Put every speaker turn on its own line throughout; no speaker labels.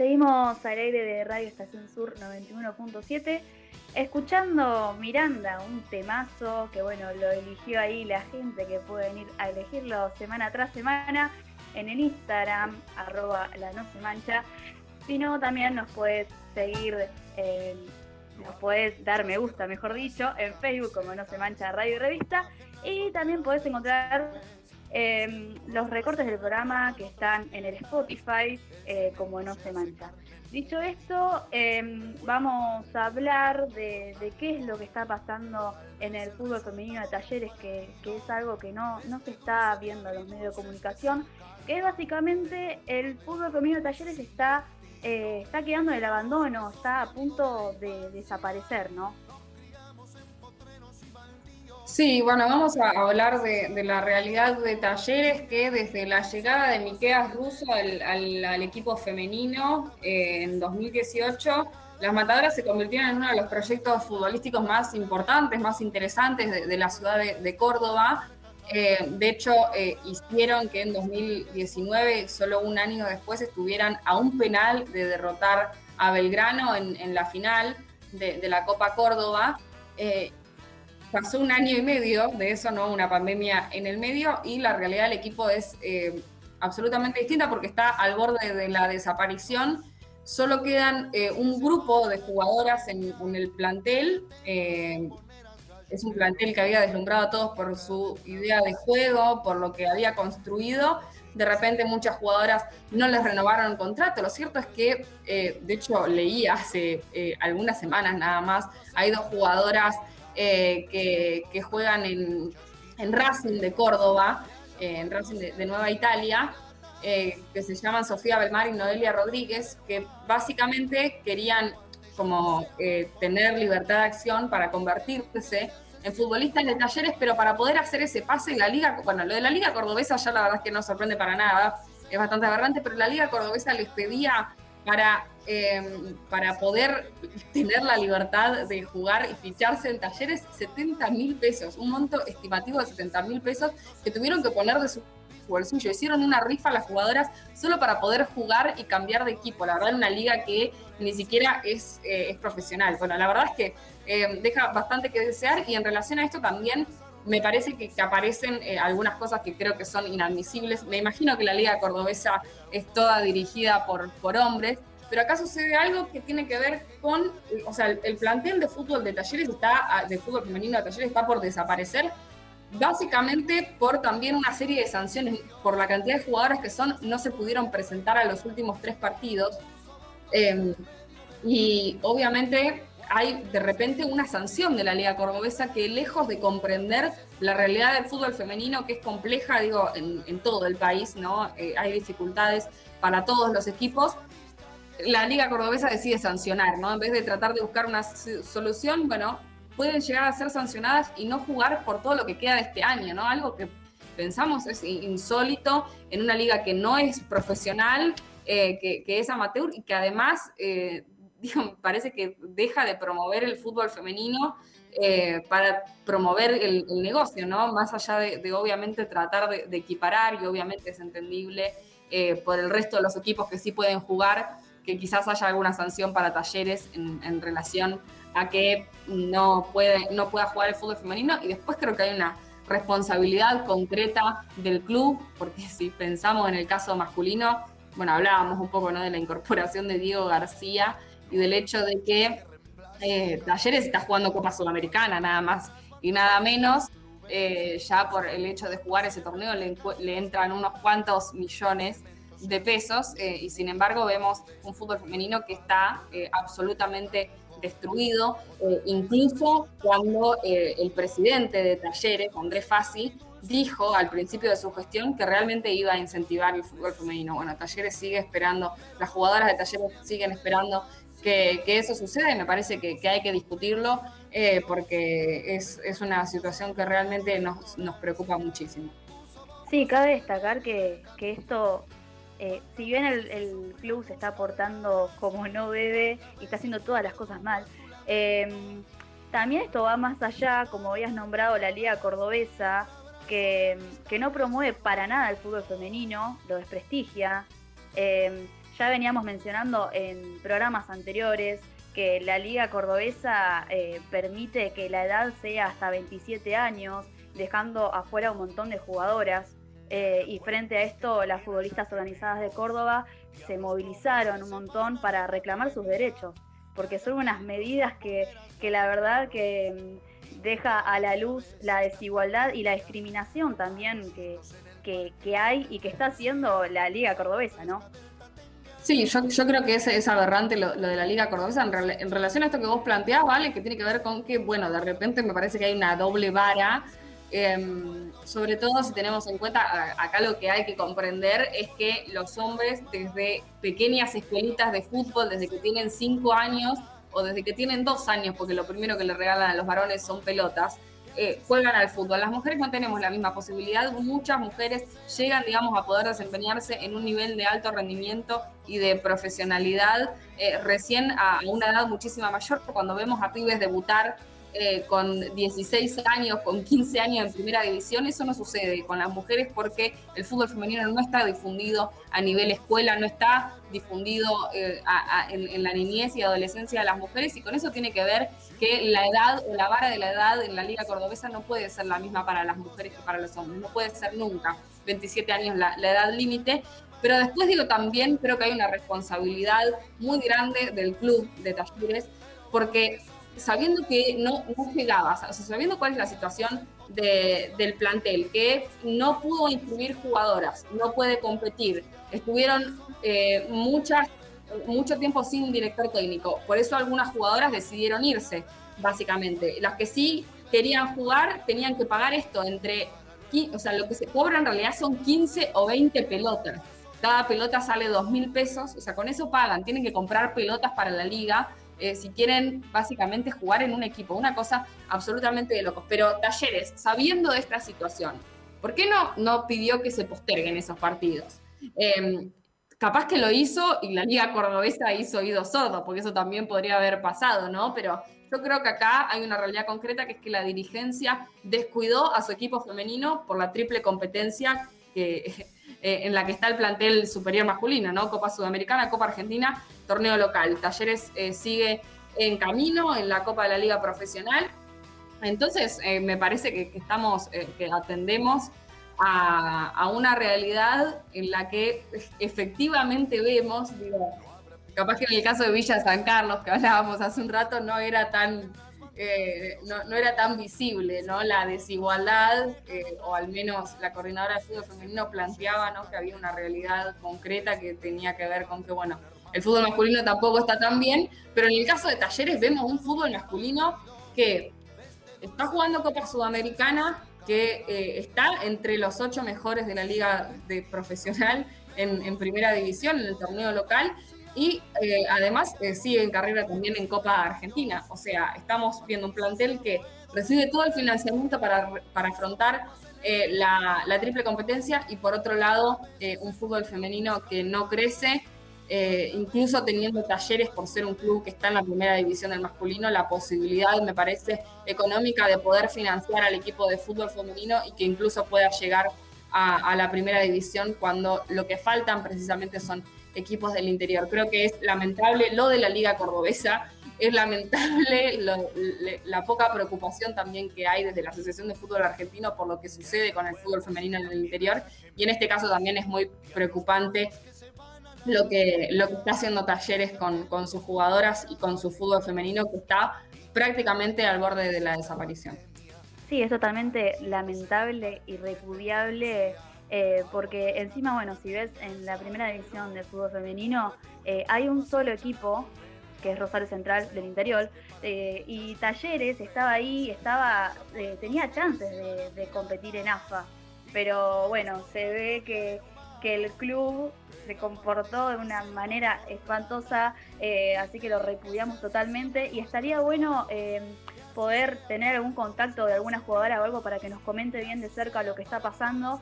Seguimos al aire de Radio Estación Sur 91.7, escuchando Miranda, un temazo que bueno, lo eligió ahí la gente que pueden ir a elegirlo semana tras semana en el Instagram, arroba la no se mancha. Si no, también nos puedes seguir, nos puedes dar me gusta, mejor dicho, en Facebook como no se mancha Radio Revista. Y también puedes encontrar Em, los recortes del programa que están en el Spotify, eh, como no se mancha. Dicho esto, em, vamos a hablar de, qué es lo que está pasando en el fútbol femenino de talleres, que, es algo que no, no se está viendo en los medios de comunicación, que es básicamente el fútbol femenino de talleres está, eh, está quedando en el abandono, está a punto de desaparecer, ¿no?
Sí, bueno, vamos a hablar de, la realidad de talleres que desde la llegada de Miqueas Russo al, equipo femenino eh, en 2018, las Matadoras se convirtieron en uno de los proyectos futbolísticos más importantes, más interesantes de, la ciudad de, Córdoba. Eh, de hecho, eh, hicieron que en 2019, solo un año después, estuvieran a un penal de derrotar a Belgrano en, la final de, la Copa Córdoba pasó un año y medio de eso, ¿no? Una pandemia en el medio y la realidad del equipo es eh, absolutamente distinta porque está al borde de la desaparición. Solo quedan eh, un grupo de jugadoras en, el plantel. Eh, es un plantel que había deslumbrado a todos por su idea de juego, por lo que había construido. De repente muchas jugadoras no les renovaron el contrato. Lo cierto es que, de hecho, leí hace algunas semanas nada más, hay dos jugadoras eh, que, juegan en, Racing de Córdoba, eh, en Racing de, Nueva Italia, eh, que se llaman Sofía Belmar y Noelia Rodríguez, que básicamente querían como tener libertad de acción para convertirse en futbolistas de talleres, pero para poder hacer ese pase en la liga, bueno, lo de la liga cordobesa ya la verdad es que no sorprende para nada, es bastante aberrante, pero la liga cordobesa les pedía para, em, para poder tener la libertad de jugar y ficharse en talleres 70 mil pesos, un monto estimativo de 70 mil pesos que tuvieron que poner de su bolsillo. Hicieron una rifa a las jugadoras solo para poder jugar y cambiar de equipo. La verdad, una liga que ni siquiera es, eh, es profesional. Bueno, la verdad es que em, deja bastante que desear y en relación a esto también me parece que, aparecen eh, algunas cosas que creo que son inadmisibles. Me imagino que la liga cordobesa es toda dirigida por, por hombres, pero acá sucede algo que tiene que ver con, o sea, el, plantel de fútbol de talleres está, de fútbol femenino de talleres está por desaparecer, básicamente por también una serie de sanciones, por la cantidad de jugadoras que son, no se pudieron presentar a los últimos tres partidos. Em, y obviamente hay de repente una sanción de la Liga Cordobesa que lejos de comprender la realidad del fútbol femenino, que es compleja, digo, en, todo el país, ¿no? Eh, hay dificultades para todos los equipos. La Liga Cordobesa decide sancionar, ¿no? En vez de tratar de buscar una solución, bueno, pueden llegar a ser sancionadas y no jugar por todo lo que queda de este año, ¿no? Algo que pensamos es insólito en una liga que no es profesional, eh, que, es amateur y que además eh, parece que deja de promover el fútbol femenino eh, para promover el, negocio, ¿no? Más allá de, obviamente tratar de, equiparar y obviamente es entendible eh, por el resto de los equipos que sí pueden jugar, que quizás haya alguna sanción para talleres en, relación a que no, puede, no pueda jugar el fútbol femenino y después creo que hay una responsabilidad concreta del club, porque si pensamos en el caso masculino, bueno, hablábamos un poco ¿no? de la incorporación de Diego García, y del hecho de que eh, Talleres está jugando Copa Sudamericana, nada más y nada menos. Eh, ya por el hecho de jugar ese torneo le, entran unos cuantos millones de pesos eh, y sin embargo vemos un fútbol femenino que está absolutamente destruido, incluso cuando el presidente de Talleres, Andrés Fassi, dijo al principio de su gestión que realmente iba a incentivar el fútbol femenino. Bueno, Talleres sigue esperando, las jugadoras de Talleres siguen esperando que, eso suceda y me parece que, hay que discutirlo eh, porque es, una situación que realmente nos, preocupa muchísimo.
Sí, cabe destacar que, esto, eh, si bien el, club se está portando como no debe y está haciendo todas las cosas mal, eh, también esto va más allá, como habías nombrado, la Liga Cordobesa, que, no promueve para nada el fútbol femenino, lo desprestigia. Em, ya veníamos mencionando en programas anteriores que la Liga Cordobesa eh, permite que la edad sea hasta 27 años, dejando afuera un montón de jugadoras. Eh, y frente a esto, las futbolistas organizadas de Córdoba se movilizaron un montón para reclamar sus derechos, porque son unas medidas que que la verdad que mm, deja a la luz la desigualdad y la discriminación también que, hay y que está haciendo la Liga Cordobesa, ¿no?
Sí, yo, creo que es, aberrante lo, de la Liga Cordobesa en, relación a esto que vos planteás, ¿vale? Que tiene que ver con que, bueno, de repente me parece que hay una doble vara, em, sobre todo si tenemos en cuenta, acá lo que hay que comprender es que los hombres desde pequeñas escuelitas de fútbol, desde que tienen cinco años, o desde que tienen dos años, porque lo primero que le regalan a los varones son pelotas, eh, juegan al fútbol. Las mujeres no tenemos la misma posibilidad. Muchas mujeres llegan, digamos, a poder desempeñarse en un nivel de alto rendimiento y de profesionalidad eh, recién a una edad muchísima mayor. Cuando vemos a pibes debutar eh, con 16 años, con 15 años en primera división, eso no sucede con las mujeres porque el fútbol femenino no está difundido a nivel escuela, no está difundido eh, en, la niñez y adolescencia de las mujeres y con eso tiene que ver que la edad o la vara de la edad en la liga cordobesa no puede ser la misma para las mujeres que para los hombres, no puede ser nunca 27 años la, la edad límite. Pero después digo también, creo que hay una responsabilidad muy grande del club de talleres, porque sabiendo que no, no llegabas, o sea, sabiendo cuál es la situación del plantel, que no pudo inscribir jugadoras, no puede competir, estuvieron eh, mucho tiempo sin director técnico, por eso algunas jugadoras decidieron irse, básicamente. Las que sí querían jugar tenían que pagar esto entre, o sea, lo que se cobra en realidad son 15 o 20 pelotas. Cada pelota sale 2 mil pesos, o sea, con eso pagan, tienen que comprar pelotas para la liga eh, si quieren básicamente jugar en un equipo, una cosa absolutamente de locos. Pero Talleres, sabiendo de esta situación, ¿por qué no, no pidió que se posterguen esos partidos? Em, capaz que lo hizo y la Liga Cordobesa hizo oído sordo, porque eso también podría haber pasado, ¿no? Pero yo creo que acá hay una realidad concreta que es que la dirigencia descuidó a su equipo femenino por la triple competencia que eh, en la que está el plantel superior masculino, ¿no? Copa Sudamericana, Copa Argentina, torneo local. Talleres eh, sigue en camino en la Copa de la Liga Profesional. Entonces, eh, me parece que, estamos, que atendemos a, una realidad en la que efectivamente vemos, digo, capaz que en el caso de Villa San Carlos, que hablábamos hace un rato, no era tan eh, no, era tan visible ¿no? la desigualdad, eh, o al menos la coordinadora de fútbol femenino planteaba ¿no? que había una realidad concreta que tenía que ver con que, bueno, el fútbol masculino tampoco está tan bien, pero en el caso de Talleres vemos un fútbol masculino que está jugando Copa Sudamericana, que eh, está entre los ocho mejores de la liga de profesional en, en primera división, en el torneo local, y eh, además eh, sigue en carrera también en Copa Argentina. O sea, estamos viendo un plantel que recibe todo el financiamiento para, para afrontar eh, la, triple competencia y por otro lado un fútbol femenino que no crece, incluso teniendo talleres por ser un club que está en la primera división del masculino, la posibilidad, me parece, económica de poder financiar al equipo de fútbol femenino y que incluso pueda llegar a, a la primera división cuando lo que faltan precisamente son equipos del interior. Creo que es lamentable lo de la Liga Cordobesa, es lamentable la poca preocupación también que hay desde la Asociación de Fútbol Argentino por lo que sucede con el fútbol femenino en el interior y en este caso también es muy preocupante lo que, lo que está haciendo Talleres con, con sus jugadoras y con su fútbol femenino que está prácticamente al borde de la desaparición.
Sí, es totalmente lamentable y repudiable eh, porque encima, bueno, si ves en la primera división del fútbol femenino, eh, hay un solo equipo, que es Rosario Central del Interior, y Talleres estaba ahí, estaba tenía chances de, competir en AFA. pero bueno, se ve que, el club se comportó de una manera espantosa, eh, así que lo repudiamos totalmente y estaría bueno eh, poder tener algún contacto de alguna jugadora o algo para que nos comente bien de cerca lo que está pasando.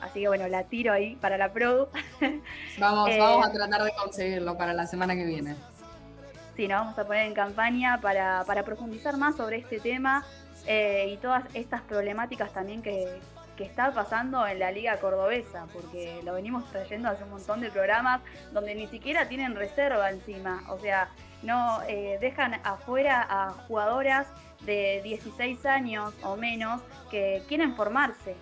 Así que bueno, la tiro ahí para la pro.
Vamos, vamos a tratar de conseguirlo para la semana que viene.
Sí, nos vamos a poner en campaña para, para profundizar más sobre este tema y todas estas problemáticas también que, que está pasando en la liga cordobesa, porque lo venimos trayendo hace un montón de programas donde ni siquiera tienen reserva encima, o sea, no eh, dejan afuera a jugadoras de 16 años o menos que quieren formarse.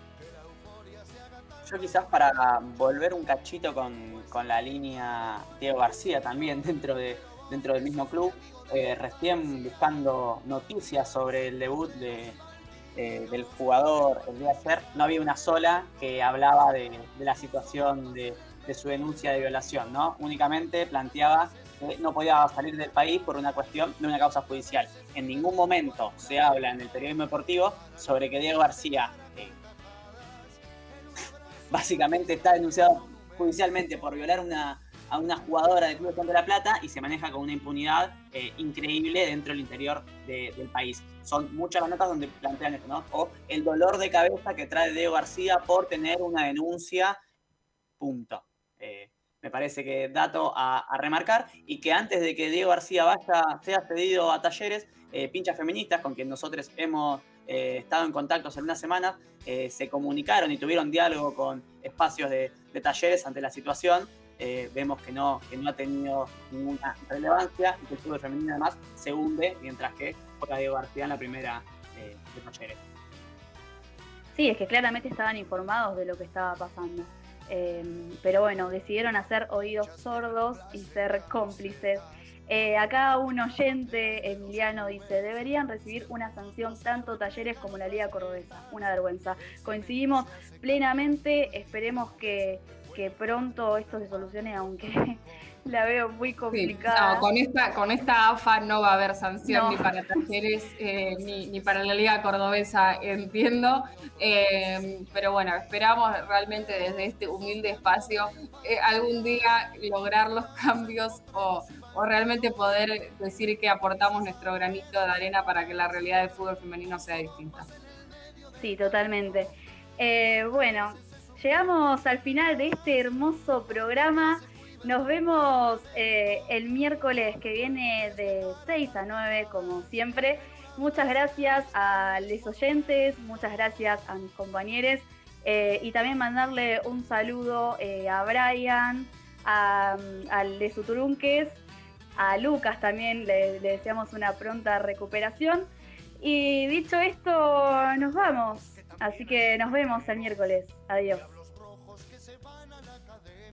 Yo quizás para volver un cachito con, la línea Diego García también dentro, de, dentro del mismo club, eh, recién buscando noticias sobre el debut de, eh, del jugador el día de ayer, no había una sola que hablaba de, la situación de, su denuncia de violación, ¿no? Únicamente planteaba que no podía salir del país por una cuestión de una causa judicial. En ningún momento se habla en el periodismo deportivo sobre que Diego García básicamente está denunciado judicialmente por violar una, a una jugadora del Club de La Plata y se maneja con una impunidad eh, increíble dentro del interior del país. Son muchas las notas donde plantean esto, ¿no? O el dolor de cabeza que trae Diego García por tener una denuncia, punto. Eh, me parece que dato a, remarcar y que antes de que Diego García vaya, sea cedido a talleres, eh, pinchas feministas con quien nosotros hemos estado en contacto hace unas semanas, se comunicaron y tuvieron diálogo con espacios de, talleres ante la situación eh, vemos que no, que no ha tenido ninguna relevancia y que el fútbol femenino además se hunde, mientras que juega Diego García en la primera eh, de Talleres.
Sí, es que claramente estaban informados de lo que estaba pasando. Em, pero bueno, decidieron hacer oídos sordos y ser cómplices. Eh, acá un oyente, Emiliano, dice, deberían recibir una sanción tanto talleres como la Liga Cordobesa. Una vergüenza. Coincidimos plenamente, esperemos que que pronto esto se solucione, aunque la veo muy complicada.
con esta, con esta AFA no va a haber sanción ni para talleres eh, ni, para la Liga Cordobesa, entiendo. Eh, pero bueno, esperamos realmente desde este humilde espacio eh, algún día lograr los cambios o, o, realmente poder decir que aportamos nuestro granito de arena para que la realidad del fútbol femenino sea distinta.
Sí, totalmente. bueno, llegamos al final de este hermoso programa. Nos vemos eh, el miércoles que viene de 6 a 9, como siempre. Muchas gracias a los oyentes, muchas gracias a mis compañeros eh, y también mandarle un saludo eh, a Brian, a, de Suturunques, a Lucas también, le deseamos una pronta recuperación. Y dicho esto, nos vamos. Así que nos vemos el miércoles. Adiós.